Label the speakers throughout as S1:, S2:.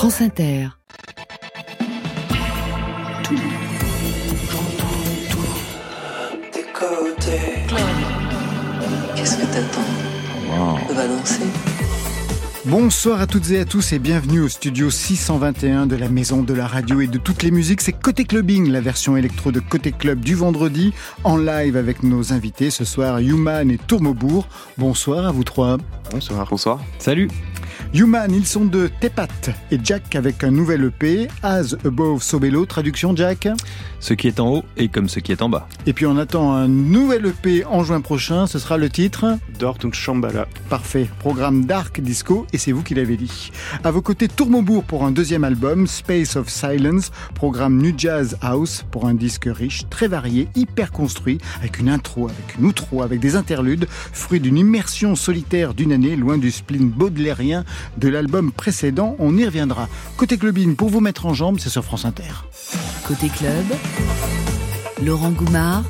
S1: France Inter.
S2: Tout, j'entends tout. Tes côtés.
S3: Qu'est-ce que t'attends? On va danser.
S4: Bonsoir à toutes et à tous et bienvenue au studio 621 de la Maison de la Radio et de toutes les musiques. C'est Côté Clubbing, la version électro de Côté Club du vendredi, en live avec nos invités ce soir, Human et Tourmobourg. Bonsoir à vous trois.
S5: Bonsoir. Bonsoir.
S6: Salut.
S4: Human, ils sont de Tepat et Jack avec un nouvel EP, As Above Sobelo, traduction Jack.
S6: Ce qui est en haut est comme ce qui est en bas.
S4: Et puis on attend un nouvel EP en juin prochain, ce sera le titre.
S5: Dort und Shambhala.
S4: Parfait, programme Dark Disco et c'est vous qui l'avez dit. À vos côtés, Tourmobourg pour un deuxième album, Space of Silence, programme New Jazz House pour un disque riche, très varié, hyper construit, avec une intro, avec une outro, avec des interludes, fruit d'une immersion solitaire d'une année, loin du spleen baudelairien de l'album précédent. On y reviendra. Côté clubine, pour vous mettre en jambe, c'est sur France Inter.
S1: Côté club, Laurent Goumard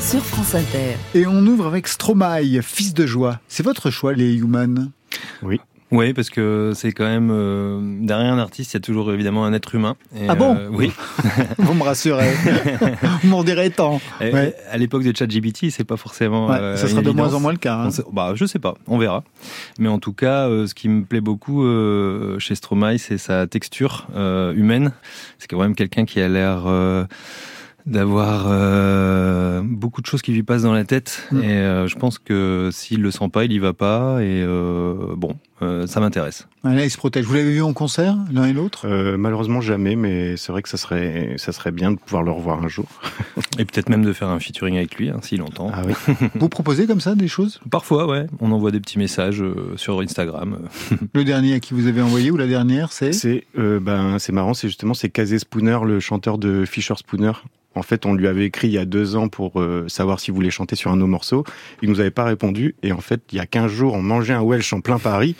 S1: sur France Inter.
S4: Et on ouvre avec Stromae, fils de joie. C'est votre choix, les Human
S5: Oui.
S6: Oui, parce que c'est quand même euh, derrière un artiste, il y a toujours évidemment un être humain.
S4: Et, ah bon
S6: euh, Oui.
S4: Vous me rassurez. Vous m'en direz tant.
S6: Et, ouais. À l'époque de ChatGPT, c'est pas forcément.
S4: Ouais, euh, ça sera de moins en moins le cas. Hein.
S6: Sait, bah, je sais pas, on verra. Mais en tout cas, ce qui me plaît beaucoup chez Stromae, c'est sa texture humaine. C'est quand même quelqu'un qui a l'air d'avoir euh, beaucoup de choses qui lui passent dans la tête mmh. et euh, je pense que s'il le sent pas, il y va pas et euh, bon, ça m'intéresse.
S4: Là, il se protège. Vous l'avez vu en concert l'un et l'autre?
S5: Malheureusement jamais, mais c'est vrai que ça serait ça serait bien de pouvoir le revoir un jour.
S6: et peut-être même de faire un featuring avec lui hein, s'il entend.
S5: Ah oui.
S4: Vous proposez comme ça des choses?
S6: Parfois, ouais. On envoie des petits messages sur Instagram.
S4: le dernier à qui vous avez envoyé ou la dernière, c'est?
S5: C'est ben c'est marrant, c'est justement c'est Kazé Spooner, le chanteur de Fisher Spooner. En fait, on lui avait écrit il y a deux ans pour euh, savoir s'il voulait chanter sur un de nos morceaux. Il nous avait pas répondu. Et en fait, il y a 15 jours, on mangeait un Welsh en plein Paris.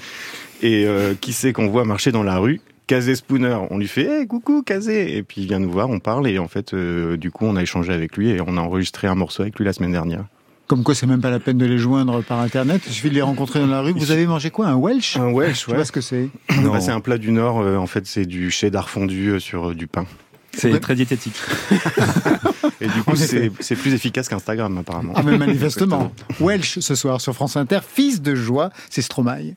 S5: Et euh, qui c'est qu'on voit marcher dans la rue? Kazé Spooner. On lui fait hey, coucou Kazé !» Et puis il vient nous voir, on parle. Et en fait, euh, du coup, on a échangé avec lui et on a enregistré un morceau avec lui la semaine dernière.
S4: Comme quoi, c'est même pas la peine de les joindre par internet. Il suffit de les rencontrer dans la rue. Vous avez mangé quoi? Un Welsh?
S5: Un Welsh,
S4: Tu vois ce que c'est?
S5: Bah, C'est un plat du Nord. en fait, c'est du cheddar fondu sur du pain.
S6: C'est très diététique.
S5: Et du coup, c'est plus efficace qu'Instagram, apparemment.
S4: Ah, mais manifestement. Welsh, ce soir, sur France Inter, fils de joie, c'est Stromae.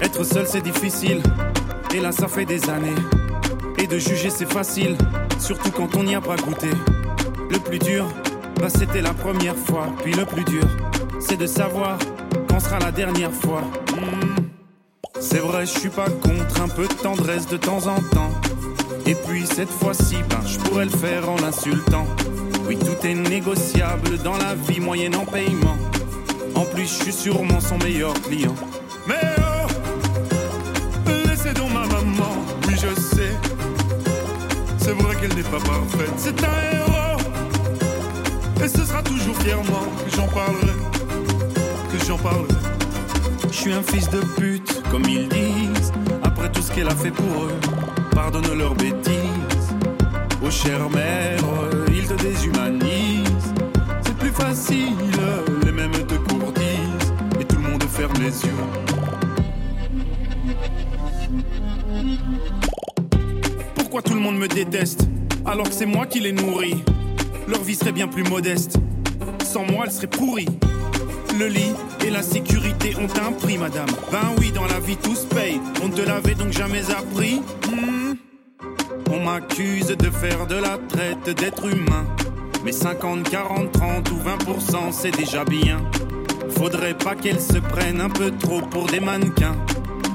S7: Être seul, c'est difficile. Et là, ça fait des années. Et de juger, c'est facile. Surtout quand on n'y a pas goûté. Le plus dur, bah, c'était la première fois. Puis le plus dur, c'est de savoir quand sera la dernière fois. Mmh. C'est vrai, je suis pas contre un peu de tendresse de temps en temps. Et puis cette fois-ci, ben, je pourrais le faire en l'insultant. Oui, tout est négociable dans la vie moyenne en paiement. En plus, je suis sûrement son meilleur client. Mais oh, laissez donc ma maman, oui, je sais. C'est vrai qu'elle n'est pas parfaite, c'est un héros. Et ce sera toujours fièrement que j'en parlerai. Que j'en parlerai. Je suis un fils de pute, comme ils disent. Après tout ce qu'elle a fait pour eux, pardonne leurs bêtises. Oh chère mère, ils te déshumanisent. C'est plus facile, les mêmes te courtisent. Et tout le monde ferme les yeux. Pourquoi tout le monde me déteste alors que c'est moi qui les nourris? Leur vie serait bien plus modeste. Sans moi, elle serait pourrie. Le lit et la sécurité ont un prix, madame. Ben oui, dans la vie tout se paye. On ne te l'avait donc jamais appris. Hmm. On m'accuse de faire de la traite d'être humain. Mais 50, 40, 30 ou 20%, c'est déjà bien. Faudrait pas qu'elles se prennent un peu trop pour des mannequins.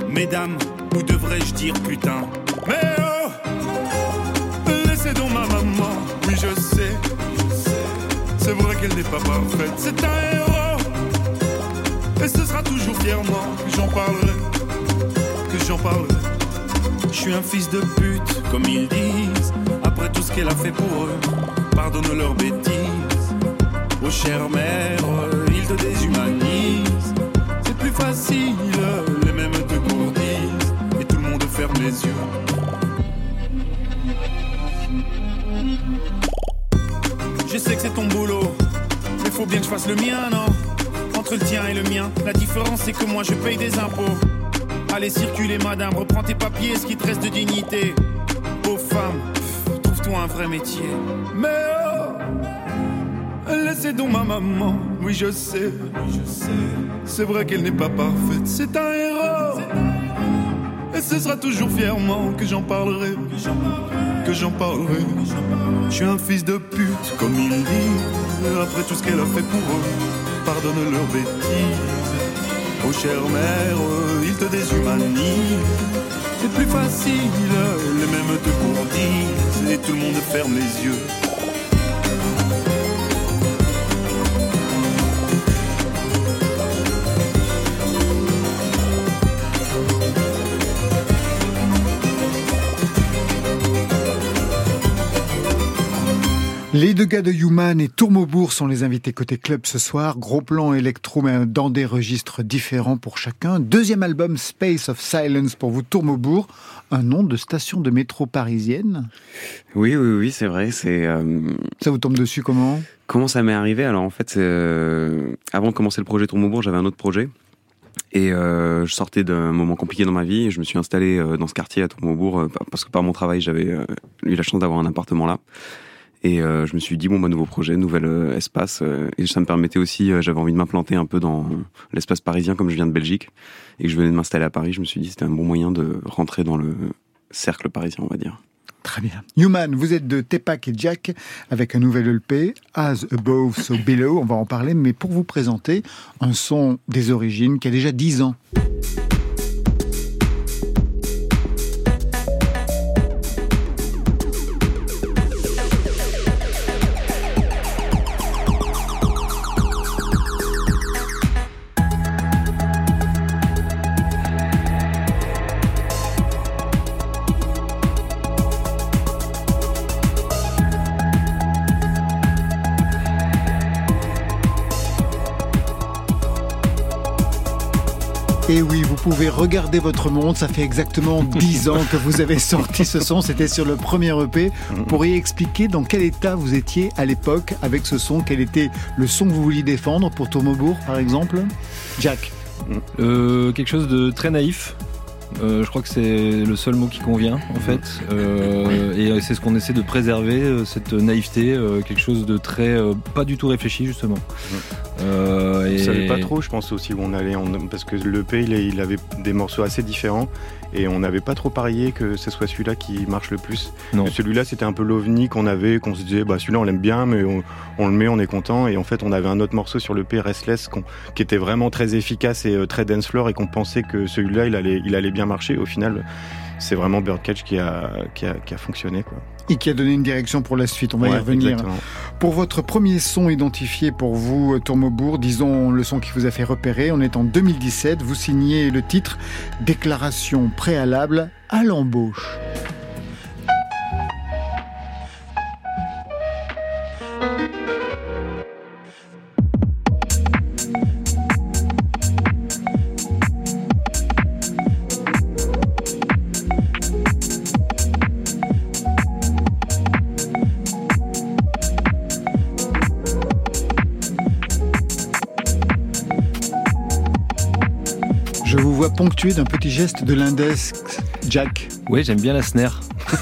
S7: Mesdames, ou devrais-je dire putain? Mais oh Laissez donc ma maman, oui je sais. C'est vrai qu'elle n'est pas parfaite, c'est un héros. Et ce sera toujours fièrement que j'en parlerai, que j'en parlerai. Je suis un fils de pute, comme ils disent, après tout ce qu'elle a fait pour eux, pardonne leurs bêtises. Oh chère mère, ils te déshumanisent. C'est plus facile, les mêmes te gourdissent, et tout le monde ferme les yeux. Je sais que c'est ton boulot, mais faut bien que je fasse le mien, non? Entre le tien et le mien. La différence, c'est que moi, je paye des impôts. Allez circuler, madame, reprends tes papiers, ce qui te reste de dignité. Aux femmes, trouve-toi un vrai métier. Mais oh, laissez donc ma maman, oui je sais, oui, je sais. C'est vrai qu'elle n'est pas parfaite, c'est un héros. Et ce sera toujours fièrement que j'en parlerai, que j'en parlerai. Je suis un fils de pute, comme ils disent, après tout ce qu'elle a fait pour eux. Pardonne leurs bêtises. Oh chère mère, ils te déshumanisent. C'est plus facile, les mêmes te courtisent, et tout le monde ferme les yeux.
S4: Les deux gars de Human et Tourmaubourg sont les invités côté club ce soir. Gros plan électro, mais dans des registres différents pour chacun. Deuxième album Space of Silence pour vous, Tourmaubourg. Un nom de station de métro parisienne
S8: Oui, oui, oui, c'est vrai. C'est euh...
S4: Ça vous tombe dessus comment?
S8: Comment ça m'est arrivé? Alors en fait, euh... avant de commencer le projet Tourmaubourg, j'avais un autre projet. Et euh, je sortais d'un moment compliqué dans ma vie je me suis installé dans ce quartier à Tourmaubourg parce que par mon travail, j'avais eu la chance d'avoir un appartement là. Et euh, je me suis dit, bon, bah, nouveau projet, nouvel euh, espace. euh, et ça me permettait aussi, j'avais envie de m'implanter un peu dans l'espace parisien, comme je viens de Belgique, et que je venais de m'installer à Paris. Je me suis dit, c'était un bon moyen de rentrer dans le cercle parisien, on va dire.
S4: Très bien. Human, vous êtes de Tepak et Jack avec un nouvel LP, As Above, So Below, on va en parler, mais pour vous présenter un son des origines qui a déjà 10 ans. Pouvez regarder votre montre, ça fait exactement 10 ans que vous avez sorti ce son, c'était sur le premier EP. Vous pourriez expliquer dans quel état vous étiez à l'époque avec ce son, quel était le son que vous vouliez défendre pour Tourmaubourg par exemple? Jack.
S6: Euh, quelque chose de très naïf. Euh, je crois que c'est le seul mot qui convient en fait, Euh, et c'est ce qu'on essaie de préserver, euh, cette naïveté, euh, quelque chose de très euh, pas du tout réfléchi justement. Euh,
S5: On
S6: et-
S5: savait pas trop, je pense aussi où on allait, on- parce que le P, il avait des morceaux assez différents, et on n'avait pas trop parié que ce soit celui-là qui marche le plus. Celui-là, c'était un peu l'ovni qu'on avait, qu'on se disait, bah celui-là on l'aime bien, mais on, on le met, on est content. Et en fait, on avait un autre morceau sur le P, Restless, qui était vraiment très efficace et euh, très dance floor, et qu'on pensait que celui-là, il allait, il allait bien marcher. Au final, c'est vraiment Birdcatch qui a, qui a, qui a fonctionné, quoi.
S4: Et qui a donné une direction pour la suite, on va y revenir.
S5: exactement.
S4: Pour votre premier son identifié pour vous, Tourmaubourg, disons le son qui vous a fait repérer, on est en 2017, vous signez le titre Déclaration préalable à l'embauche. Je vous vois ponctué d'un petit geste de l'index, Jack.
S6: Ouais, j'aime bien la snare.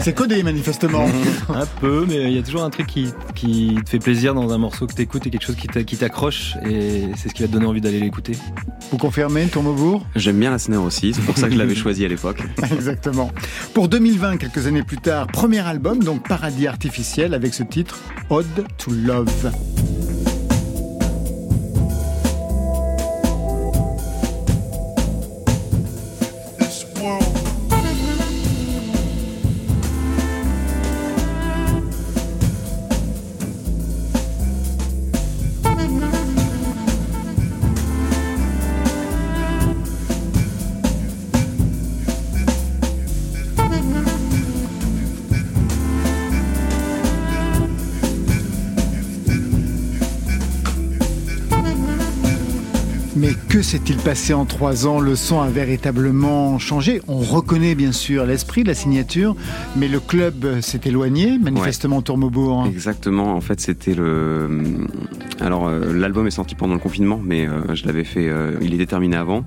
S4: C'est codé manifestement.
S6: Un peu, mais il y a toujours un truc qui, qui te fait plaisir dans un morceau que t'écoutes et quelque chose qui t'a- qui t'accroche et c'est ce qui va te donner envie d'aller l'écouter.
S4: Vous confirmez, Tourmaubourg
S8: J'aime bien la snare aussi, c'est pour ça que je l'avais choisi à l'époque.
S4: Exactement. Pour 2020, quelques années plus tard, premier album, donc Paradis artificiel, avec ce titre Ode to Love. S'est-il passé en trois ans? Le son a véritablement changé. On reconnaît bien sûr l'esprit de la signature, mais le club s'est éloigné, manifestement Tourmaubourg.
S8: Exactement, en fait c'était le Alors l'album est sorti pendant le confinement, mais je l'avais fait, il est terminé avant.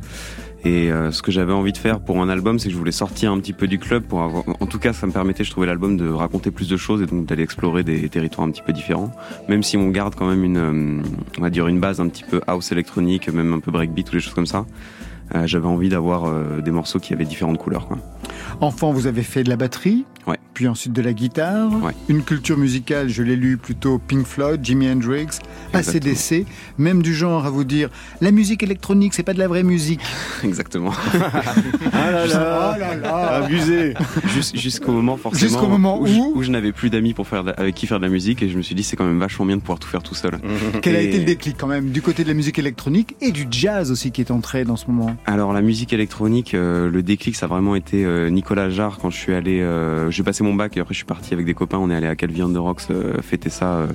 S8: Et euh, ce que j'avais envie de faire pour un album, c'est que je voulais sortir un petit peu du club pour avoir. En tout cas, ça me permettait, je trouvais l'album de raconter plus de choses et donc d'aller explorer des territoires un petit peu différents. Même si on garde quand même une, euh, on va dire une base un petit peu house électronique, même un peu breakbeat ou des choses comme ça. Euh, j'avais envie d'avoir euh, des morceaux qui avaient différentes couleurs. Quoi.
S4: Enfant, vous avez fait de la batterie,
S8: ouais.
S4: puis ensuite de la guitare,
S8: ouais.
S4: une culture musicale, je l'ai lu plutôt Pink Floyd, Jimi Hendrix, ACDC, même du genre à vous dire la musique électronique, c'est pas de la vraie musique.
S8: Exactement.
S5: ah là là,
S4: oh là, là.
S5: abusé.
S8: Jusqu'au moment forcément
S4: Jusqu'au moment où,
S8: où, je, où je n'avais plus d'amis pour faire avec qui faire de la musique et je me suis dit c'est quand même vachement bien de pouvoir tout faire tout seul.
S4: Quel
S8: et...
S4: a été le déclic quand même du côté de la musique électronique et du jazz aussi qui est entré dans ce moment?
S8: Alors la musique électronique, euh, le déclic, ça a vraiment été euh, Nicolas Jarre quand je suis allé, euh, j'ai passé mon bac et après je suis parti avec des copains, on est allé à Calvi de Rocks fêter ça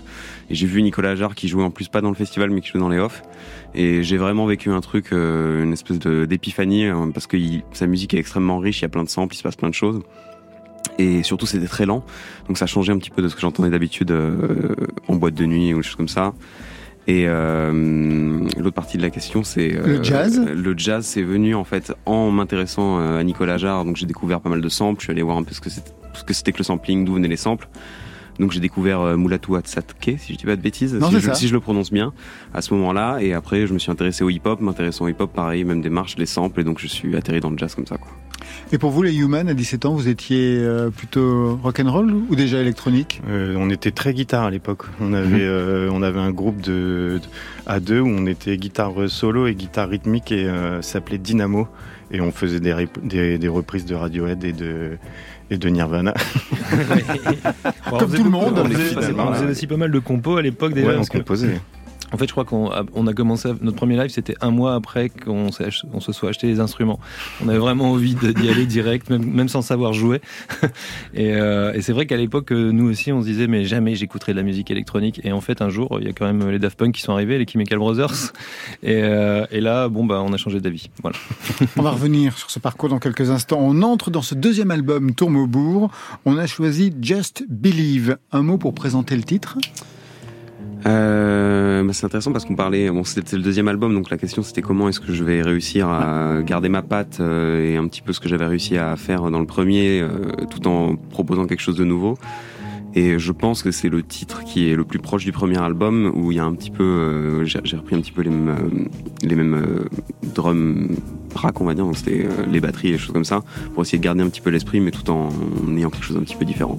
S8: et j'ai vu Nicolas Jarre qui jouait en plus pas dans le festival mais qui jouait dans les off et j'ai vraiment vécu un truc, une espèce d'épiphanie parce que il, sa musique est extrêmement riche, il y a plein de samples, il se passe plein de choses et surtout c'était très lent donc ça changeait un petit peu de ce que j'entendais d'habitude en boîte de nuit ou des choses comme ça. Et euh, l'autre partie de la question, c'est
S4: le jazz?
S8: Euh, le jazz, c'est venu en fait en m'intéressant à Nicolas Jarre. Donc j'ai découvert pas mal de samples. Je suis allé voir un peu ce que c'était, ce que c'était que le sampling, d'où venaient les samples. Donc j'ai découvert euh, Mulatu Atsatke, si je dis pas de bêtises,
S4: non,
S8: si,
S4: je,
S8: si, je, le prononce bien, à ce moment-là. Et après, je me suis intéressé au hip-hop. M'intéressant au hip-hop, pareil, même des marches, les samples. Et donc je suis atterri dans le jazz comme ça, quoi.
S4: Et pour vous, les Human, à 17 ans, vous étiez euh, plutôt rock and roll ou déjà électronique?
S5: Euh, On était très guitare à l'époque. On avait, euh, on avait un groupe de, de, à deux où on était guitare solo et guitare rythmique et euh, s'appelait Dynamo. Et on faisait des, des, des, reprises de Radiohead et de, et de Nirvana.
S4: Comme tout le monde.
S6: On faisait, on faisait aussi pas mal de compos à l'époque déjà.
S5: Ouais, on composait.
S6: En fait, je crois qu'on a, commencé notre premier live, c'était un mois après qu'on on se soit acheté les instruments. On avait vraiment envie d'y aller direct, même, sans savoir jouer. et, euh, et c'est vrai qu'à l'époque, nous aussi, on se disait mais jamais j'écouterai de la musique électronique. Et en fait, un jour, il y a quand même les Daft Punk qui sont arrivés, les Chemical Brothers. Et, euh, et là, bon bah, on a changé d'avis. Voilà.
S4: on va revenir sur ce parcours dans quelques instants. On entre dans ce deuxième album Tourmebourg. On a choisi Just Believe. Un mot pour présenter le titre?
S8: Euh, bah c'est intéressant parce qu'on parlait, bon, c'était le deuxième album, donc la question c'était comment est-ce que je vais réussir à garder ma patte euh, et un petit peu ce que j'avais réussi à faire dans le premier, euh, tout en proposant quelque chose de nouveau. Et je pense que c'est le titre qui est le plus proche du premier album où il y a un petit peu, j'ai repris un petit peu les mêmes, les mêmes on va dire, c'était les batteries et les choses comme ça, pour essayer de garder un petit peu l'esprit, mais tout en ayant quelque chose d'un petit peu différent.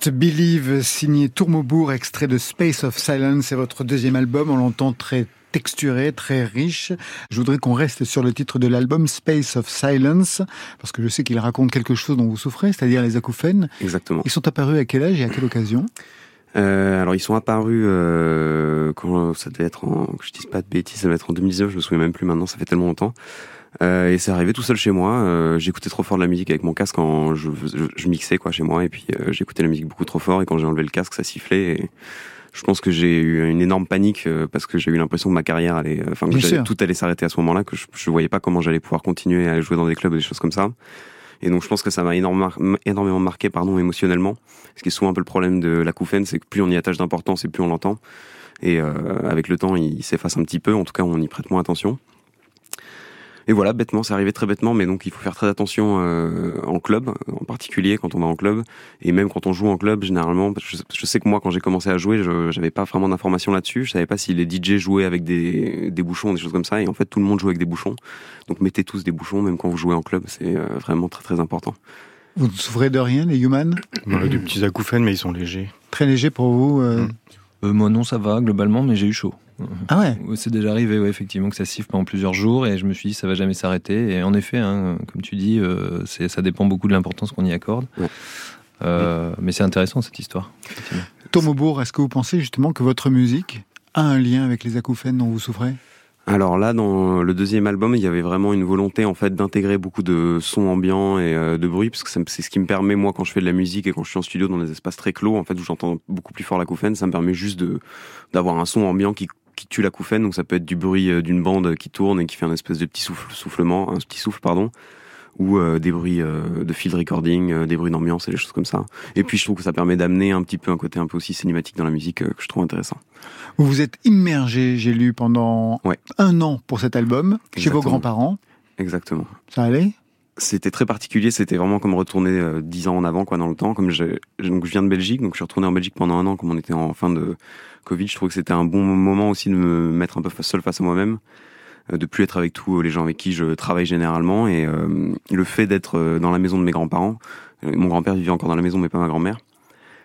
S4: Just Believe, signé Tourmaubourg, extrait de Space of Silence, c'est votre deuxième album, on l'entend très texturé, très riche. Je voudrais qu'on reste sur le titre de l'album Space of Silence, parce que je sais qu'il raconte quelque chose dont vous souffrez, c'est-à-dire les acouphènes.
S8: Exactement.
S4: Ils sont apparus à quel âge et à quelle occasion?
S8: Euh, alors ils sont apparus euh, quand ça devait être en, que je dise pas de bêtises, ça devait être en 2019, je me souviens même plus maintenant, ça fait tellement longtemps. Euh, et c'est arrivé tout seul chez moi. Euh, j'écoutais trop fort de la musique avec mon casque quand je, je, je mixais quoi chez moi, et puis euh, j'écoutais la musique beaucoup trop fort. Et quand j'ai enlevé le casque, ça sifflait. Et je pense que j'ai eu une énorme panique euh, parce que j'ai eu l'impression que ma carrière allait, enfin que tout allait s'arrêter à ce moment-là, que je, je voyais pas comment j'allais pouvoir continuer à jouer dans des clubs ou des choses comme ça. Et donc je pense que ça m'a énormément, énormément marqué pardon, émotionnellement. Ce qui est souvent un peu le problème de l'acouphène, c'est que plus on y attache d'importance et plus on l'entend. Et euh, avec le temps, il s'efface un petit peu. En tout cas, on y prête moins attention. Et voilà, bêtement, c'est arrivé très bêtement, mais donc il faut faire très attention euh, en club, en particulier quand on va en club, et même quand on joue en club, généralement. Parce que je, sais que moi, quand j'ai commencé à jouer, je j'avais pas vraiment d'informations là-dessus. Je savais pas si les DJ jouaient avec des, des bouchons, des choses comme ça. Et en fait, tout le monde joue avec des bouchons. Donc mettez tous des bouchons, même quand vous jouez en club, c'est euh, vraiment très très important.
S4: Vous ne souffrez de rien, les Human?
S5: On a des petits acouphènes, mais ils sont légers.
S4: Très léger pour vous euh,
S5: Mm.
S6: Euh, moi non, ça va globalement, mais j'ai eu chaud.
S4: Ah ouais
S6: C'est déjà arrivé, ouais, effectivement, que ça siffle pendant plusieurs jours, et je me suis dit ça va jamais s'arrêter. Et en effet, hein, comme tu dis, euh, c'est- ça dépend beaucoup de l'importance qu'on y accorde.
S8: Ouais.
S6: Euh, mais c'est intéressant cette histoire. effectivement.
S4: Tourmaubourg, est-ce que vous pensez justement que votre musique a un lien avec les acouphènes dont vous souffrez?
S8: Alors là, dans le deuxième album, il y avait vraiment une volonté en fait d'intégrer beaucoup de sons ambiants et euh, de bruit, parce que c'est ce qui me permet moi quand je fais de la musique et quand je suis en studio dans des espaces très clos, en fait où j'entends beaucoup plus fort l'acouphène, ça me permet juste de d'avoir un son ambiant qui qui tue l'acouphène, donc ça peut être du bruit euh, d'une bande qui tourne et qui fait un espèce de petit souffle, soufflement, un petit souffle pardon, ou euh, des bruits euh, de field recording, euh, des bruits d'ambiance et des choses comme ça. Et puis je trouve que ça permet d'amener un petit peu un côté un peu aussi cinématique dans la musique que je trouve intéressant.
S4: Vous vous êtes immergé, j'ai lu, pendant
S8: Ouais.
S4: un an pour cet album, chez vos grands-parents.
S8: Exactement.
S4: Ça allait?
S8: C'était très particulier, c'était vraiment comme retourner dix ans en avant quoi dans le temps. Comme je, donc je viens de Belgique, donc je suis retourné en Belgique pendant un an, comme on était en fin de Covid. Je trouve que c'était un bon moment aussi de me mettre un peu seul face à moi-même, de plus être avec tous les gens avec qui je travaille généralement, et euh, le fait d'être euh, dans la maison de mes grands-parents. euh, Mon grand-père vivait encore dans la maison, mais pas ma grand-mère.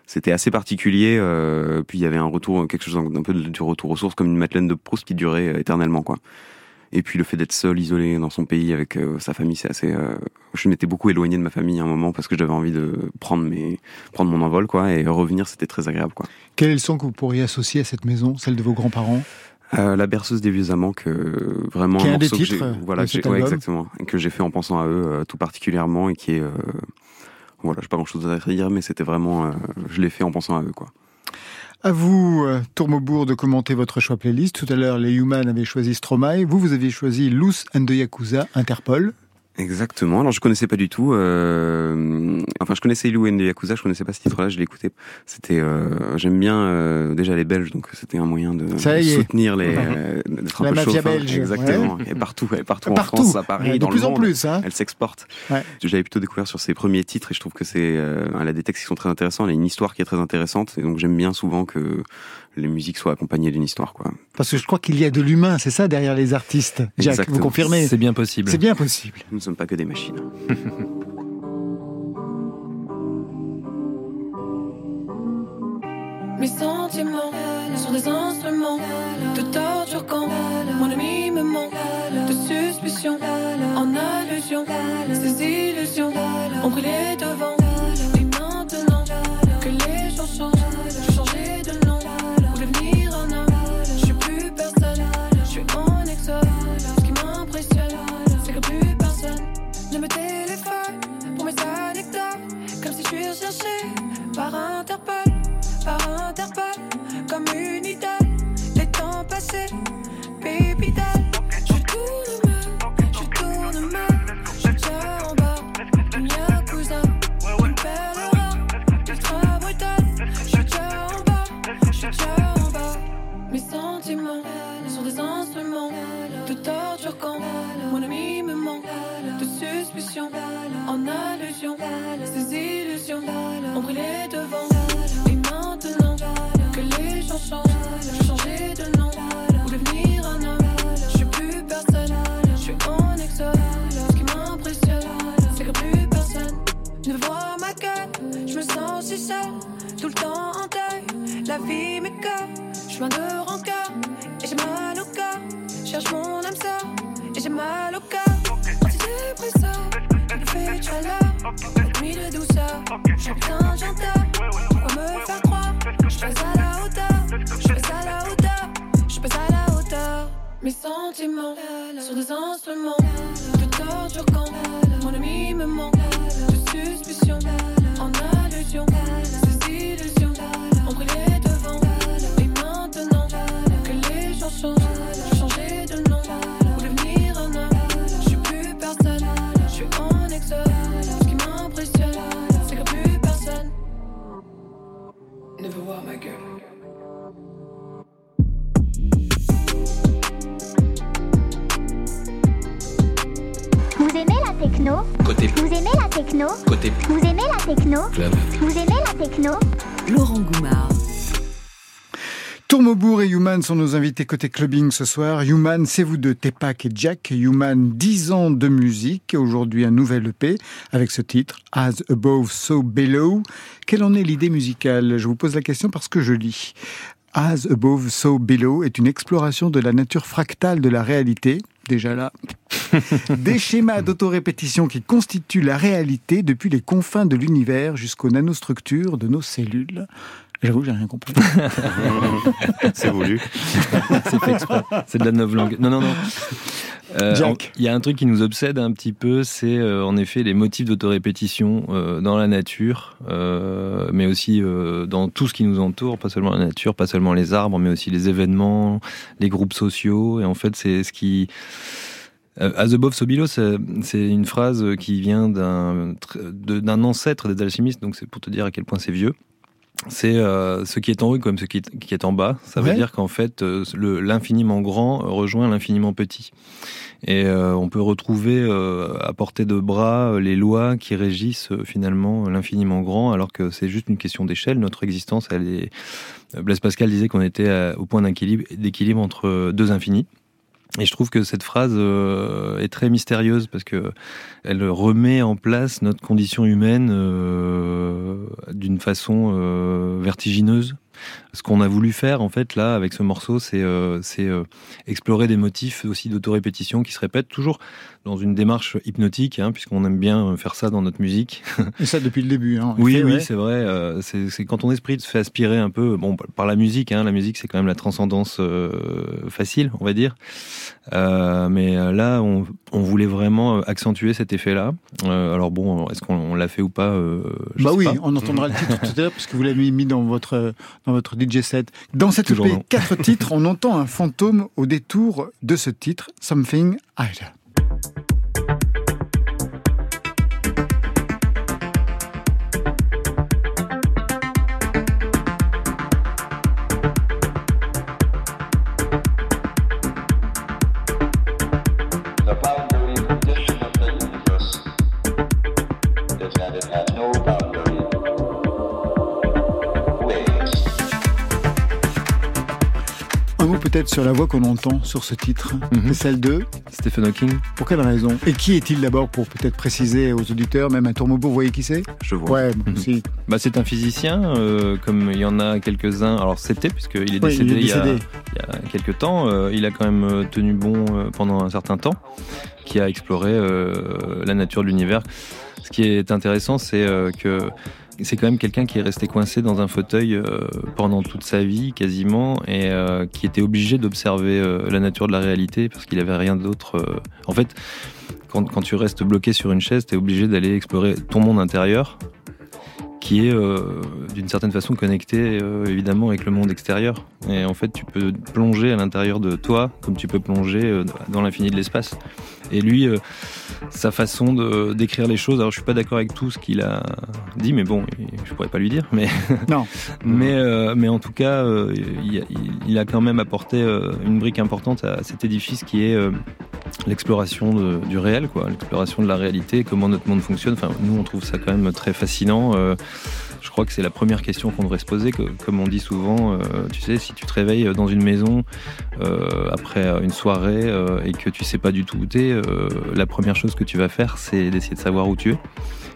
S8: C'était assez particulier. euh, puis il y avait un retour, quelque chose un peu du retour aux sources, comme une Madeleine de Proust qui durait euh, éternellement, quoi. Et puis le fait d'être seul, isolé dans son pays avec euh, sa famille, c'est assez. euh, je m'étais beaucoup éloigné de ma famille à un moment parce que j'avais envie de prendre mes, prendre mon envol, quoi, et revenir, c'était très agréable, quoi.
S4: Quel est le que vous pourriez associer à cette maison, celle de vos grands-parents?
S8: Euh, la berceuse des vieux amants, que vraiment
S4: Qui est un des
S8: morceau que j'ai-
S4: titres
S8: voilà, que j'ai- ouais,
S4: album.
S8: exactement, que j'ai fait en pensant à eux euh, tout particulièrement et qui est, euh, voilà, j'ai pas grand chose à dire, mais c'était vraiment, euh, je l'ai fait en pensant à eux, quoi.
S4: À vous, euh, Tourmaubourg, de commenter votre choix playlist. Tout à l'heure, les Human avaient choisi Stromae. Vous, vous aviez choisi Loose and the Yakuza, Interpol.
S8: Exactement. Alors je connaissais pas du tout. Euh... Enfin, je connaissais Ilou the Yakuza. Je connaissais pas ce titre-là. Je écouté. C'était. Euh... J'aime bien euh, déjà les Belges, donc c'était un moyen de soutenir les. euh,
S4: La mafia belge,
S8: Exactement. Et partout, et partout, en. France, à Paris,
S4: Ouais, de
S8: dans
S4: plus
S8: le
S4: en
S8: monde.
S4: plus, hein.
S8: Elle s'exporte.
S4: Ouais.
S8: Je l'avais plutôt découvert sur ses premiers titres et je trouve que c'est. Euh... Elle a des textes qui sont très intéressants. Elle a une histoire qui est très intéressante et donc j'aime bien souvent que les musiques soient accompagnées d'une histoire, quoi.
S4: Parce que je crois qu'il y a de l'humain, c'est ça, derrière les artistes. Jack,
S8: Exactement.
S4: vous confirmez?
S6: C'est bien possible.
S4: C'est bien possible.
S8: Nous ne sommes pas que des machines.
S9: Mes sentiments sont des instruments de torture quand mon ami me manque de suspicion en allusion. Ces illusions ont brûlé devant. Par Interpol par Interpol comme une idole. Les temps passés, baby. Je tourne mal, je tourne mal. Je déjà en bas, mon yakuza. Une perlera, ultra brutal. Je déjà en bas, je déjà en bas. Mes sentiments sont des instruments de torture quand mon ami me manque en allusion. Ces illusions ont brûlé devant. Et maintenant que les gens changent, changé de nom
S4: sont nos invités côté clubbing ce soir? Human, c'est vous deux, Tepak et Jack. Human, 10 ans de musique. Aujourd'hui, un nouvel EP avec ce titre, As Above, So Below. Quelle en est l'idée musicale? Je vous pose la question parce que je lis. As Above, So Below est une exploration de la nature fractale de la réalité. Déjà là. Des schémas d'autorépétition qui constituent la réalité depuis les confins de l'univers jusqu'aux nanostructures de nos cellules. J'avoue, j'ai rien compris.
S5: C'est voulu.
S6: C'est fait exprès. C'est de la novlangue. Non, non, non. Euh. Il y a un truc qui nous obsède un petit peu, c'est euh, en effet les motifs d'autorépétition euh, dans la nature, euh, mais aussi euh, dans tout ce qui nous entoure, pas seulement la nature, pas seulement les arbres, mais aussi les événements, les groupes sociaux. Et en fait, c'est ce qui... Euh, As above so below, c'est une phrase qui vient d'un ancêtre des alchimistes, donc c'est pour te dire à quel point c'est vieux. C'est euh, ce qui est en haut comme ce qui est, qui est en bas. Ça veut dire qu'en fait, euh, l'infiniment grand rejoint l'infiniment petit. Et euh, on peut retrouver euh, à portée de bras euh, les lois qui régissent finalement l'infiniment grand, alors que c'est juste une question d'échelle. Notre existence, elle est. Blaise Pascal disait qu'on était à- au point d'équilibre entre deux infinis. Et je trouve que cette phrase euh, est très mystérieuse parce que elle remet en place notre condition humaine euh, d'une façon euh, vertigineuse. Ce qu'on a voulu faire en fait là avec ce morceau, c'est euh, euh, explorer des motifs aussi d'autorépétition qui se répètent toujours dans une démarche hypnotique, hein, puisqu'on aime bien faire ça dans notre musique.
S4: Et ça depuis le début. Hein,
S6: Oui, oui,
S4: ouais.
S6: c'est vrai. euh, c'est quand ton esprit se fait aspirer un peu, bon, par la musique. Hein, la musique, c'est quand même la transcendance euh, facile, on va dire. Euh, mais euh, là, on, on voulait vraiment euh, accentuer cet effet-là. Euh, alors bon, est-ce qu'on on l'a fait ou pas euh,
S4: Bah oui,
S6: pas.
S4: on entendra le titre tout à l'heure parce que vous l'avez mis dans votre dans votre DJ set. Dans cette EP, quatre titres, on entend un fantôme au détour de ce titre, Something Higher. Peut-être sur la voix qu'on entend sur ce titre. C'est celle de.
S6: Stephen Hawking.
S4: Pour quelle raison? Et qui est-il d'abord pour peut-être préciser aux auditeurs, même à Tourmobo, vous voyez qui c'est?
S8: Je vois.
S4: Ouais,
S6: Mhm.
S4: si.
S6: Bah, c'est un physicien, euh, comme il y en a quelques-uns. Alors c'était, puisqu'il est
S4: Oui, il
S6: décédé, il, y a,
S4: décédé.
S6: il y a quelques temps. Euh, il a quand même euh, tenu bon euh, pendant un certain temps, qui a exploré euh, la nature de l'univers. Ce qui est intéressant, c'est euh, que c'est quand même quelqu'un qui est resté coincé dans un fauteuil euh, pendant toute sa vie, quasiment, et euh, qui était obligé d'observer euh, la nature de la réalité parce qu'il avait rien d'autre. En fait, quand, quand tu restes bloqué sur une chaise, tu es obligé d'aller explorer ton monde intérieur qui est d'une certaine façon connecté évidemment avec le monde extérieur. Et en fait, tu peux plonger à l'intérieur de toi comme tu peux plonger dans l'infini de l'espace. Et lui, euh, sa façon de d'écrire les choses, alors je suis pas d'accord avec tout ce qu'il a dit, mais bon, je pourrais pas lui dire, mais
S4: Non.
S6: mais euh, mais en tout cas, euh, il, a- il- il a quand même apporté une brique importante à cet édifice qui est l'exploration de- du réel, quoi, l'exploration de la réalité, comment notre monde fonctionne. Enfin, nous, on trouve ça quand même très fascinant. Euh, je crois que c'est la première question qu'on devrait se poser, comme on dit souvent. euh, tu sais, si tu te réveilles dans une maison euh, après une soirée euh, et que tu sais pas du tout où t'es, euh, la première chose que tu vas faire, c'est d'essayer de savoir où tu es.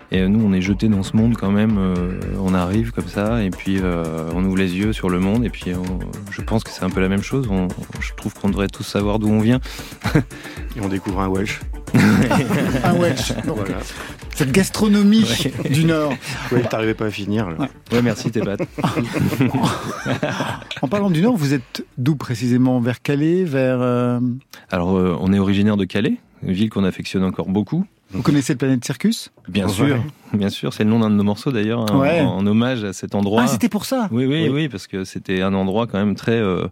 S6: Et nous, on est jeté dans ce monde quand même. euh, on arrive comme ça, et puis euh, on ouvre les yeux sur le monde. Et puis, je pense que c'est un peu la même chose. Je trouve qu'on devrait tous savoir d'où on vient.
S5: Et on découvre un Welsh.
S4: Un Welsh. Donc,
S5: Voilà.
S4: cette gastronomie du Nord.
S5: Oui, t'arrivais pas à finir. Là.
S6: Ouais, merci tes pattes.
S4: En parlant du Nord, vous êtes d'où précisément? Vers Calais Vers. euh,
S6: Alors, euh, on est originaire de Calais, une ville qu'on affectionne encore beaucoup.
S4: Vous connaissez le Planète Circus?
S6: Bien
S5: Ouais.
S6: sûr, bien sûr. C'est le nom d'un de nos morceaux d'ailleurs, hein,
S4: Ouais.
S6: en, en hommage à cet endroit.
S4: Ah, c'était pour ça?
S6: Oui, oui,
S5: Oui.
S6: oui, parce que c'était un endroit quand même très. Euh,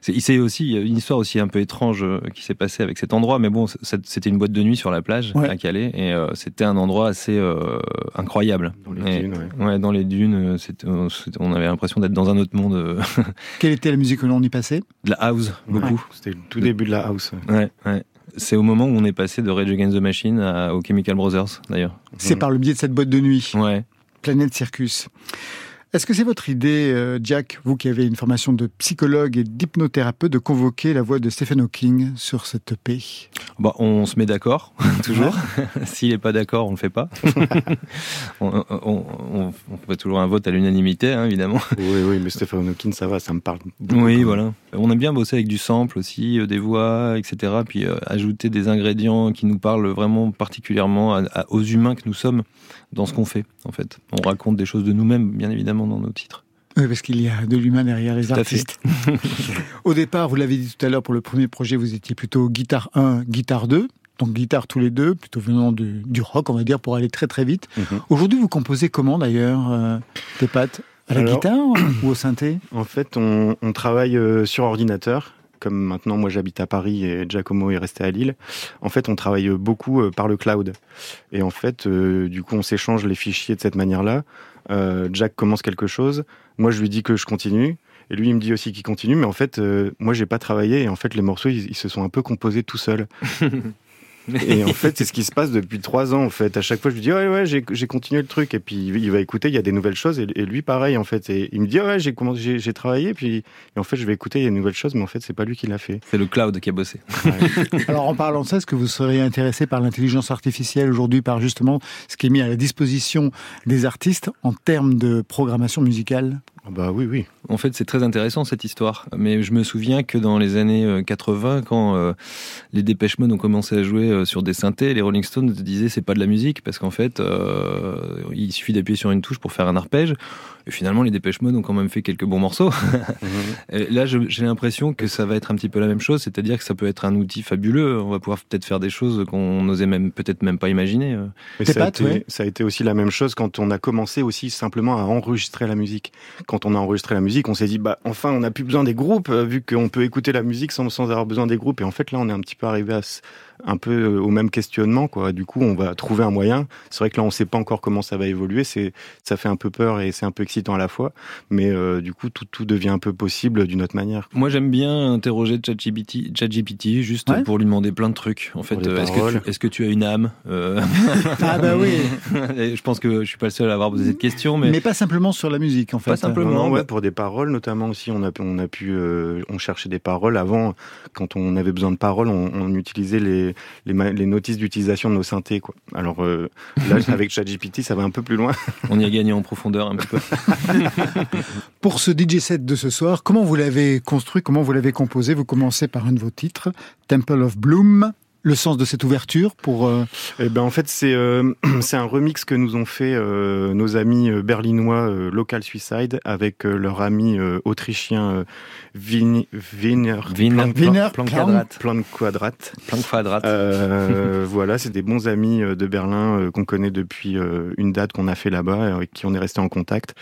S6: c'est, aussi il y a une histoire aussi un peu étrange euh, qui s'est passée avec cet endroit, mais bon, c'était une boîte de nuit sur la plage
S4: Ouais.
S6: à Calais, et euh, c'était un endroit assez euh, incroyable.
S5: Dans les
S6: Et-
S5: dunes, ouais.
S6: ouais, dans les dunes, euh, euh, on avait l'impression d'être dans un autre monde. euh,
S4: Quelle était la musique que l'on y passait?
S6: De la house, beaucoup.
S5: Ouais, C'était le tout début de la house. ouais.
S6: C'est au moment où on est passé de Rage Against the Machine à, aux Chemical Brothers, d'ailleurs.
S4: C'est
S5: Mhm.
S4: par le biais de cette boîte de nuit,
S6: Ouais.
S4: Planète Circus. Est-ce que c'est votre idée, euh, Jack, vous qui avez une formation de psychologue et d'hypnothérapeute, de convoquer la voix de Stephen Hawking sur cette EP
S6: Bah, on se met d'accord, toujours. S'il n'est pas d'accord, on le fait pas. on, on, on- on fait toujours un vote à l'unanimité, hein, évidemment.
S5: Oui, oui, mais Stephen Hawking, ça va, ça me parle. beaucoup,
S6: Oui, voilà. On aime bien bosser avec du sample aussi, euh, des voix, etc. Puis euh, ajouter des ingrédients qui nous parlent vraiment particulièrement à- à- aux humains que nous sommes dans ce qu'on fait, en fait. On raconte des choses de nous-mêmes, bien évidemment, dans nos titres.
S4: Oui, parce qu'il y a de l'humain derrière les
S6: Tout
S4: artistes. Au départ, vous l'avez dit tout à l'heure, pour le premier projet, vous étiez plutôt guitare 1, guitare 2. Donc guitare tous les deux, plutôt venant du, du rock, on va dire, pour aller très très vite.
S5: Mhm.
S4: Aujourd'hui, vous composez comment d'ailleurs, euh, tes pattes À la
S5: Alors-
S4: guitare ou au synthé?
S5: En fait, on, on travaille euh, sur ordinateur. Comme maintenant, moi j'habite à Paris et Giacomo est resté à Lille. En fait, on travaille beaucoup euh, par le cloud. Et en fait, euh, du coup, on s'échange les fichiers de cette manière-là. Euh, Jack commence quelque chose. Moi, je lui dis que je continue. Et lui, il me dit aussi qu'il continue. Mais en fait, euh, moi, j'ai pas travaillé. Et en fait, les morceaux, ils, ils se sont un peu composés tout seuls. Et en fait, c'est ce qui se passe depuis trois ans. En fait, à chaque fois, je lui dis ouais, ouais, j'ai continué le truc. Et puis il va écouter, il y a des nouvelles choses. Et, et lui, pareil, en fait. Et il me dit ouais, j'ai commencé- j'ai travaillé. Puis et en fait, je vais écouter, il y a des nouvelles choses. Mais en fait, c'est pas lui qui l'a fait.
S6: C'est le cloud qui a bossé.
S4: Alors en parlant de ça, est-ce que vous seriez intéressé par l'intelligence artificielle aujourd'hui, par justement ce qui est mis à la disposition des artistes en termes de programmation musicale?
S5: Bah oui, oui.
S6: En fait, c'est très intéressant cette histoire. Mais je me souviens que dans les années euh, 80, quand euh, les Dépêche Mode ont commencé à jouer euh, sur des synthés, les Rolling Stones disaient c'est pas de la musique parce qu'en fait, euh, il suffit d'appuyer sur une touche pour faire un arpège. Et finalement, les Dépêche Mode ont quand même fait quelques bons morceaux. Et là, j'ai l'impression que ça va être un petit peu la même chose, c'est-à-dire que ça peut être un outil fabuleux. On va pouvoir peut-être faire des choses qu'on n'osait même peut-être même pas imaginer. euh.
S5: Mais ça, a
S4: pattes,
S5: été,
S4: ouais.
S5: ça a été aussi la même chose quand on a commencé aussi simplement à enregistrer la musique. Quand on a enregistré la musique, on s'est dit, bah, enfin, on n'a plus besoin des groupes, euh, vu qu'on peut écouter la musique sans, sans avoir besoin des groupes. Et en fait, là, on est un petit peu arrivé à un peu euh, au même questionnement, quoi. Du coup, on va trouver un moyen. C'est vrai que là, on sait pas encore comment ça va évoluer. C'est, ça fait un peu peur et c'est un peu excitant à la fois. Mais euh, du coup, tout, tout devient un peu possible d'une autre manière.
S6: Moi, j'aime bien interroger ChatGPT, ChatGPT juste
S4: Ouais.
S6: pour lui demander plein de trucs. En fait, euh, est-ce que,
S5: paroles.
S6: tu, est-ce que tu as une âme Euh,
S4: Ah bah oui,
S6: et Je pense que je suis pas le seul à avoir posé cette question, mais,
S4: mais, pas simplement sur la musique en fait.
S6: Pas simplement.
S5: Non, non, ouais,
S6: bah-
S5: pour des paroles notamment aussi, on a, on a pu, euh, on cherchait des paroles avant. Quand on avait besoin de paroles, on, on utilisait les, les, notices d'utilisation de nos synthés, quoi. Alors euh, là, avec ChatGPT, ça va un peu plus loin.
S6: on y a gagné en profondeur un petit peu.
S4: Pour ce DJ set de ce soir, comment vous l'avez construit, comment vous l'avez composé? Vous commencez par un de vos titres, Temple of Bloom. Le sens de cette ouverture pour euh,
S5: Eh ben en fait, c'est euh, c'est un remix que nous ont fait euh, nos amis berlinois euh, Local Suicide avec euh, leur ami euh, autrichien euh, Vin, Wiener
S6: Wiener
S5: Plan-
S6: plan
S4: Plan-
S6: quadrat.
S5: Plan Quadrat.
S6: Plan quadrat.
S5: Euh, voilà, c'est des bons amis de Berlin euh, qu'on connaît depuis euh, une date qu'on a fait là-bas, euh, avec qui on est resté en contact.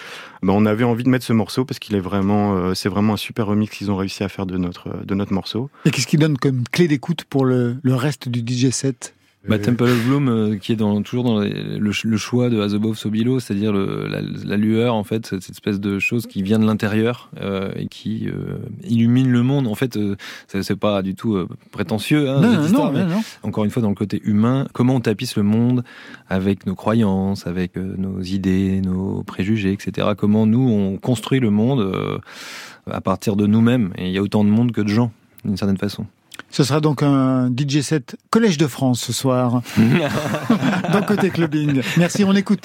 S5: Ben, on avait envie de mettre ce morceau parce qu'il est vraiment, euh, c'est vraiment un super remix qu'ils ont réussi à faire de notre de notre morceau.
S4: et qu'est-ce qui donne comme clé d'écoute pour le, le reste du DJ set
S6: Bah, Temple of Bloom, euh, qui est dans, toujours dans les- le, le choix de As Above So Below, c'est-à-dire la, la lueur, en fait, cette espèce de chose qui vient de l'intérieur euh, et qui euh, illumine le monde. En fait, euh, c'est pas du tout euh, prétentieux, hein,
S4: Non,
S6: cette
S4: non,
S6: histoire,
S4: non,
S6: mais
S4: non, non.
S6: encore une fois, dans le côté humain, comment on tapisse le monde avec nos croyances, avec euh, nos idées, nos préjugés, etc. Comment nous, on construit le monde euh, à partir de nous-mêmes. Et il y a autant de monde que de gens, d'une certaine façon.
S4: Ce sera donc un DJ set Collège de France ce soir, dans Côté Clubbing. Merci, on écoute.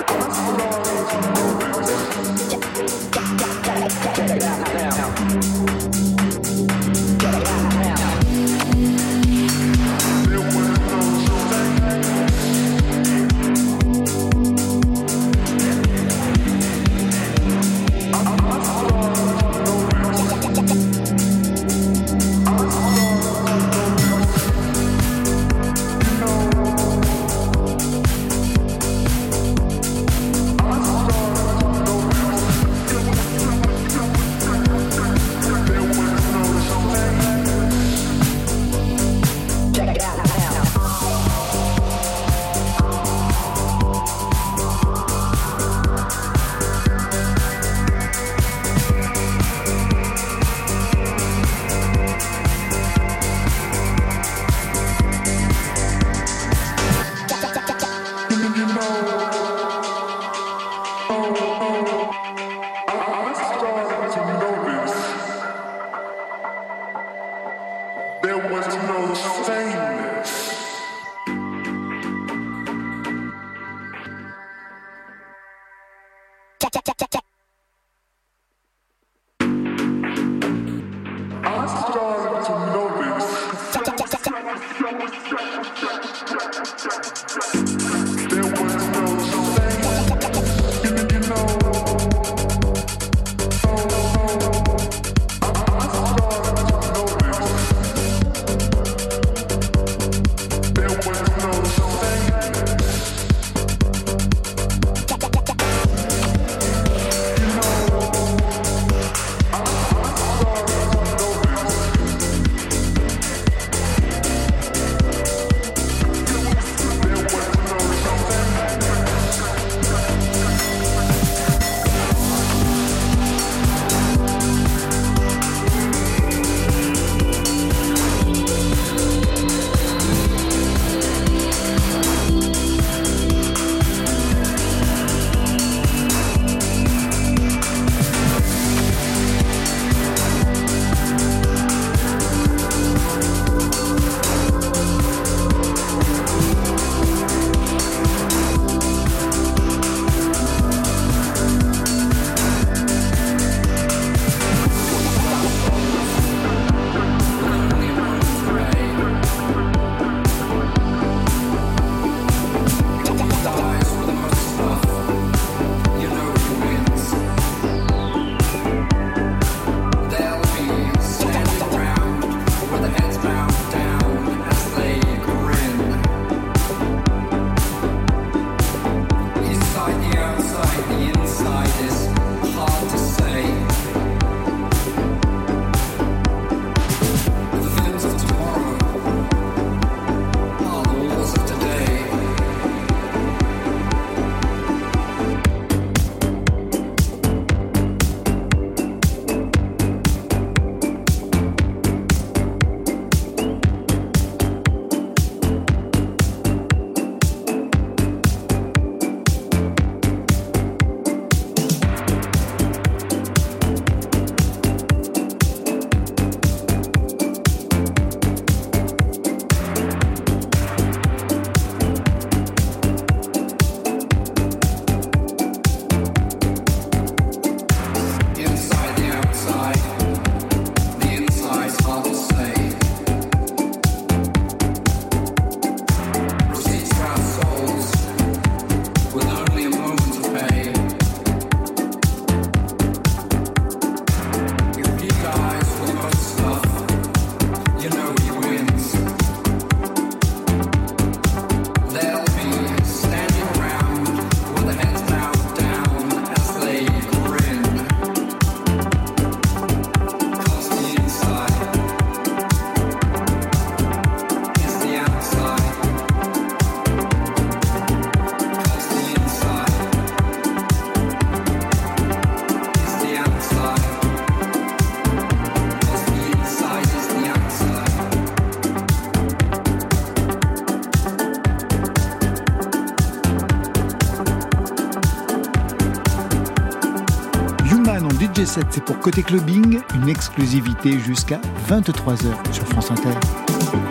S10: c'est pour Côté Clubbing, une exclusivité jusqu'à 23h sur France Inter.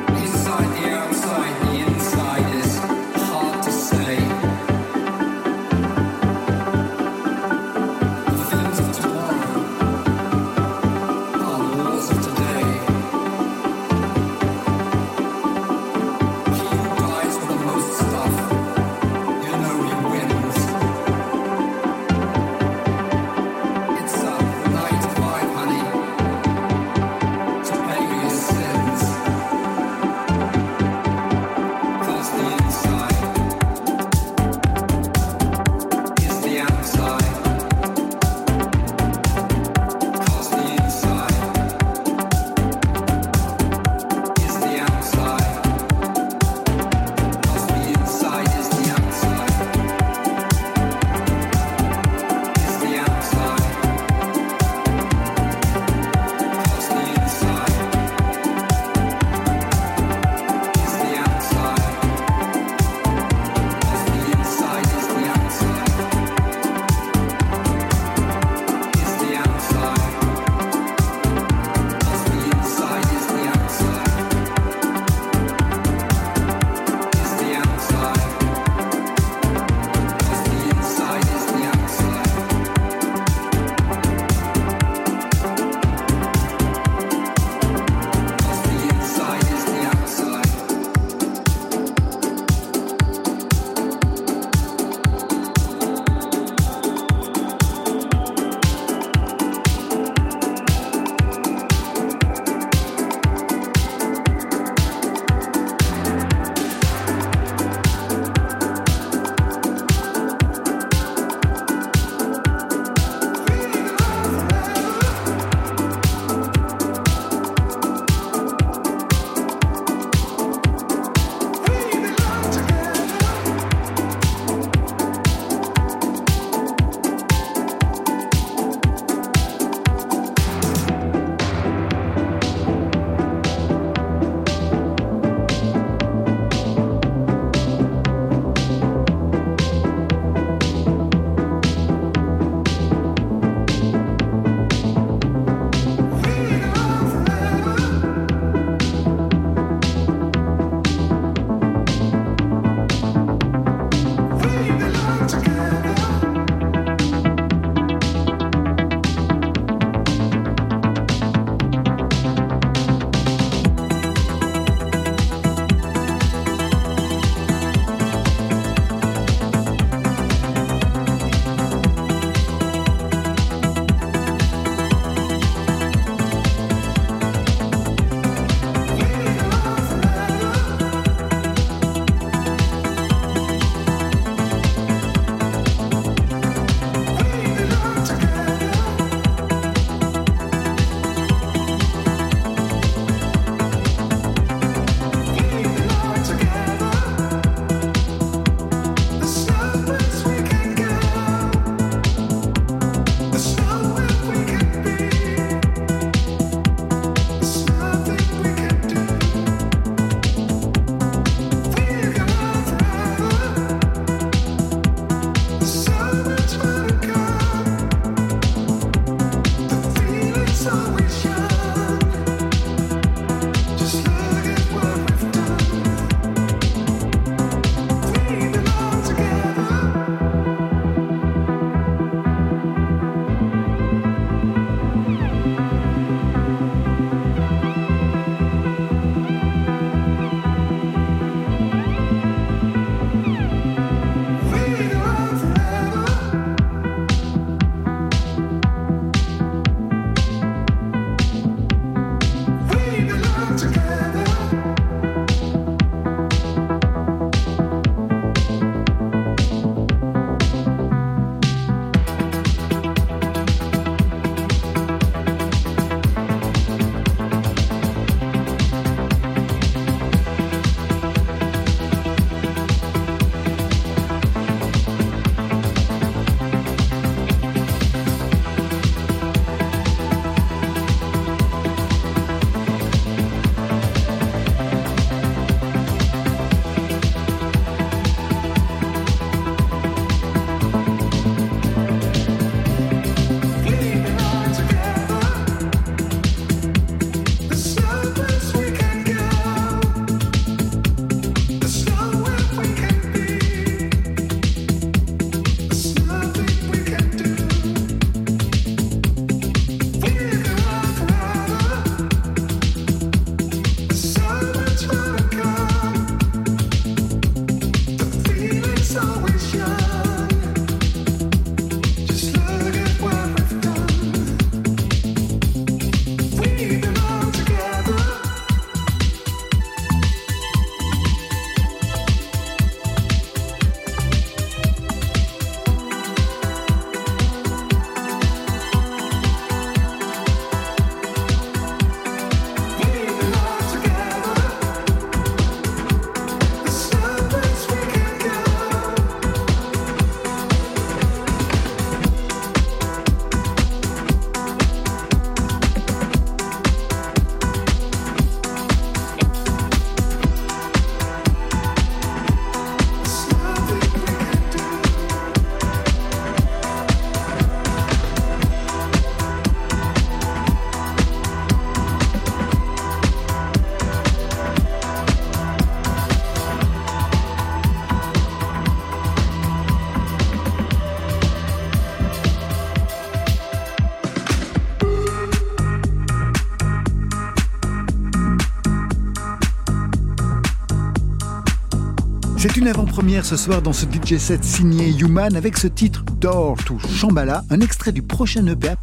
S11: Une avant-première ce soir dans ce DJ set signé Human avec ce titre Door to Shambhala, un extrait du prochain EP à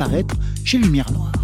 S11: chez Lumière Noire.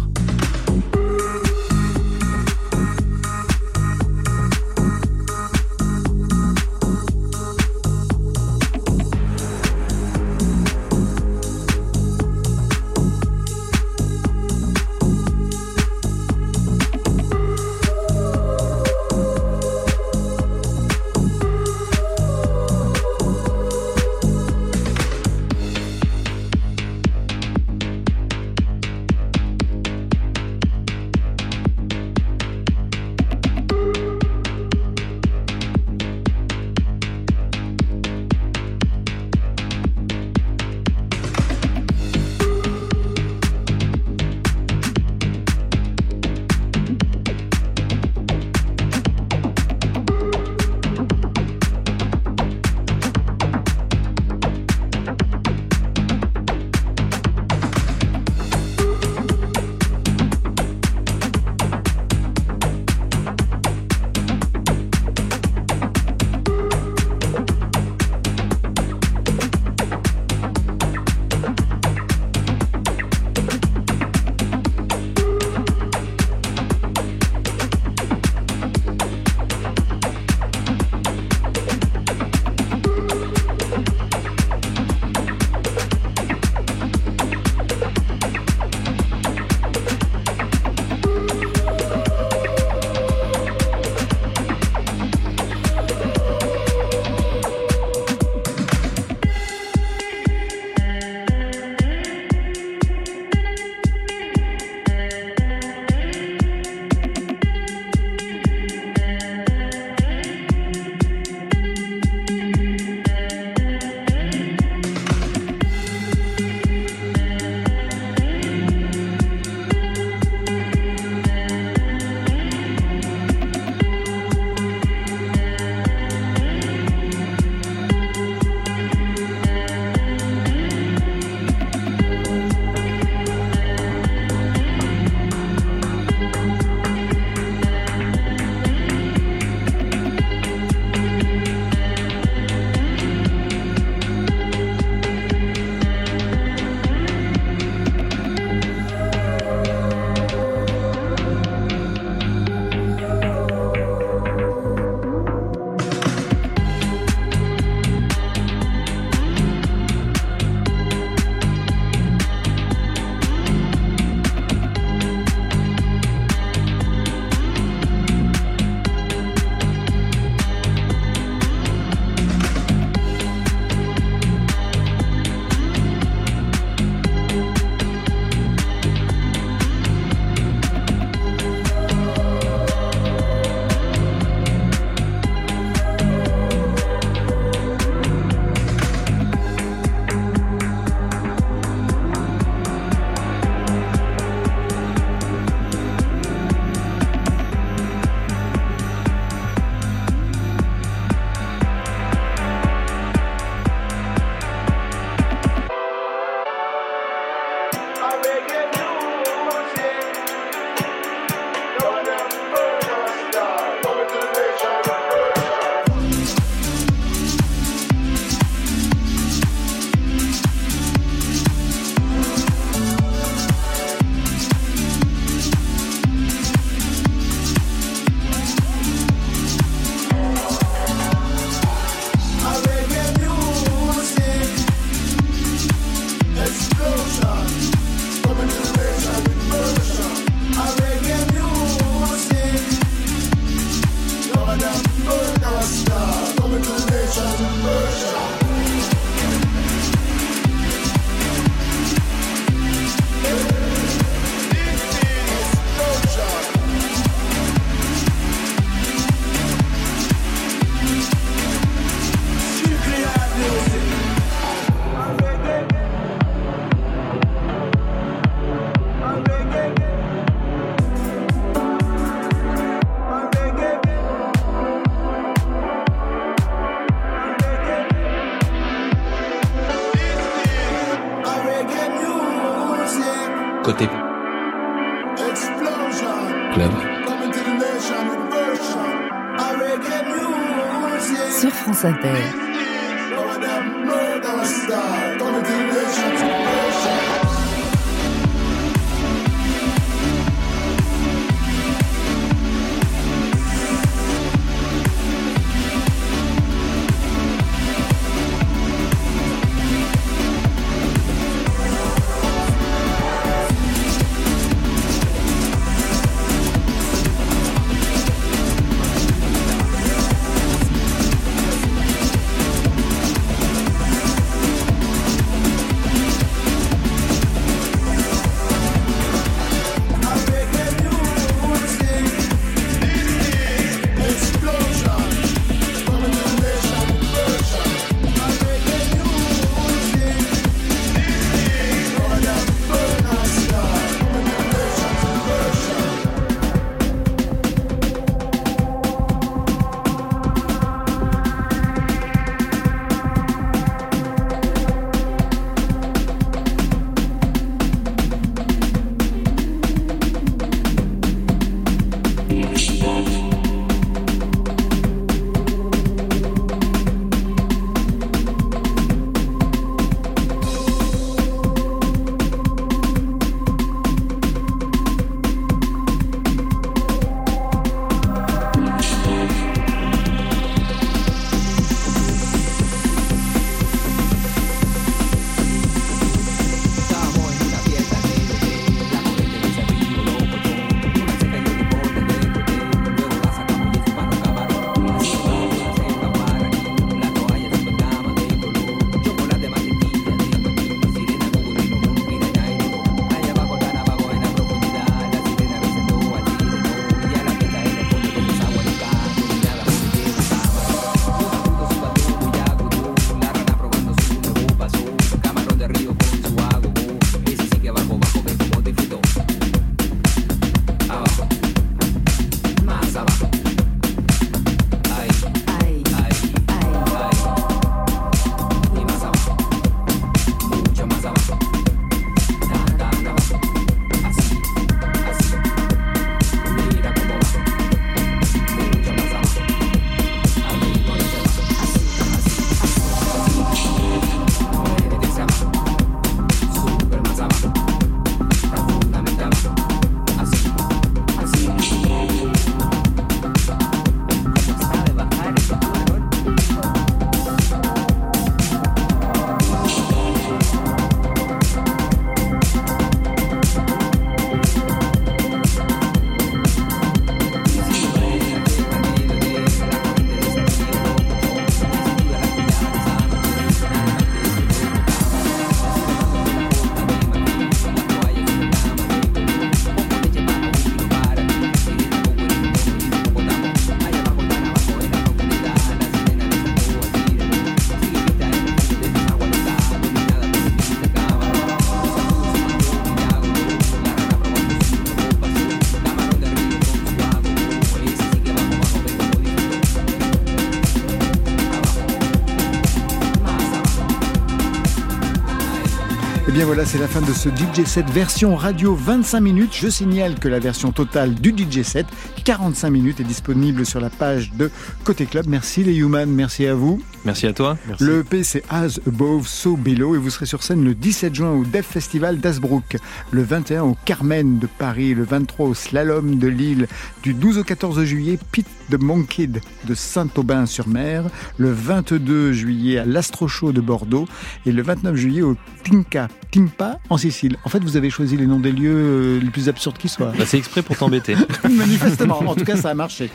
S4: Bien voilà, c'est la fin de ce DJ set version radio 25 minutes. Je signale que la version totale du DJ set 45 minutes est disponible sur la page de Côté Club. Merci les Human, merci à vous.
S6: Merci à toi.
S4: Le EP c'est As Above, So Below et vous serez sur scène le 17 juin au Def Festival d'Asbrook, le 21 au Carmen de Paris, le 23 au Slalom de Lille, du 12 au 14 juillet Pit de Monkid de Saint-Aubin-sur-Mer, le 22 juillet à l'Astro Show de Bordeaux et le 29 juillet au Tinka, Timpa en Sicile. En fait, vous avez choisi les noms des lieux euh, les plus absurdes qui soient.
S6: Bah, c'est exprès pour t'embêter.
S4: Manifestement, en tout cas, ça a marché.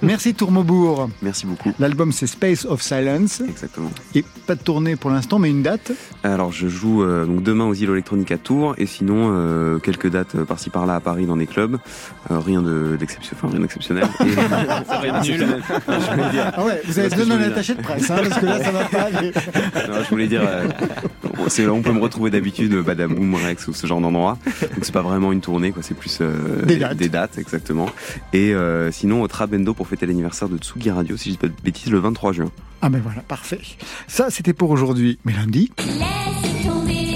S4: Merci Tourmaubourg.
S8: Merci beaucoup.
S4: L'album c'est Space of Silence.
S8: Exactement.
S4: Et pas de tournée pour l'instant, mais une date
S8: Alors je joue euh, donc demain aux îles électroniques à Tours et sinon euh, quelques dates euh, par-ci par-là à Paris dans des clubs. Euh, rien de d'exception, enfin rien d'exceptionnel.
S6: Nul.
S4: Ah ouais, vous avez besoin
S8: voulais
S4: attaché de presse, hein, parce que là, ça va pas.
S8: Non, je voulais dire, euh, c'est là où on peut me retrouver d'habitude, euh, Badaboom, Rex ou ce genre d'endroit. Donc c'est pas vraiment une tournée, quoi. C'est plus euh,
S4: Des dates.
S8: exactement. Et euh, sinon au Trabendo pour fêter l'anniversaire de Tsugi Radio, si je dis pas de bêtises, le 23 juin.
S4: Ah ben voilà, parfait. Ça, c'était pour aujourd'hui. Mais lundi,
S12: Laisse tomber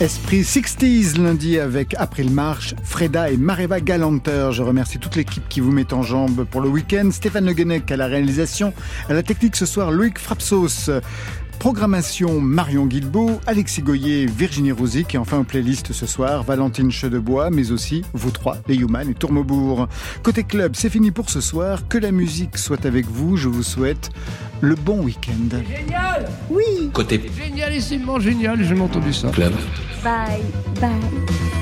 S4: Esprit 60s lundi avec April Marche, Freda et Mareva Galanter. Je remercie toute l'équipe qui vous met en jambe pour le week-end. Stéphane Le Guenec à la réalisation, à la technique ce soir Loïc Frapsos. Programmation Marion Guilbeault, Alexis Goyer, Virginie Rosic et enfin en playlist ce soir Valentine Chedebois, mais aussi vous trois, les Human et Tourmebourg. Côté club, c'est fini pour ce soir. Que la musique soit avec vous. Je vous souhaite le bon week-end.
S13: Génial
S4: Oui
S14: Côté
S13: Génialissimement génial, j'ai entendu ça.
S14: club.
S15: Bye bye.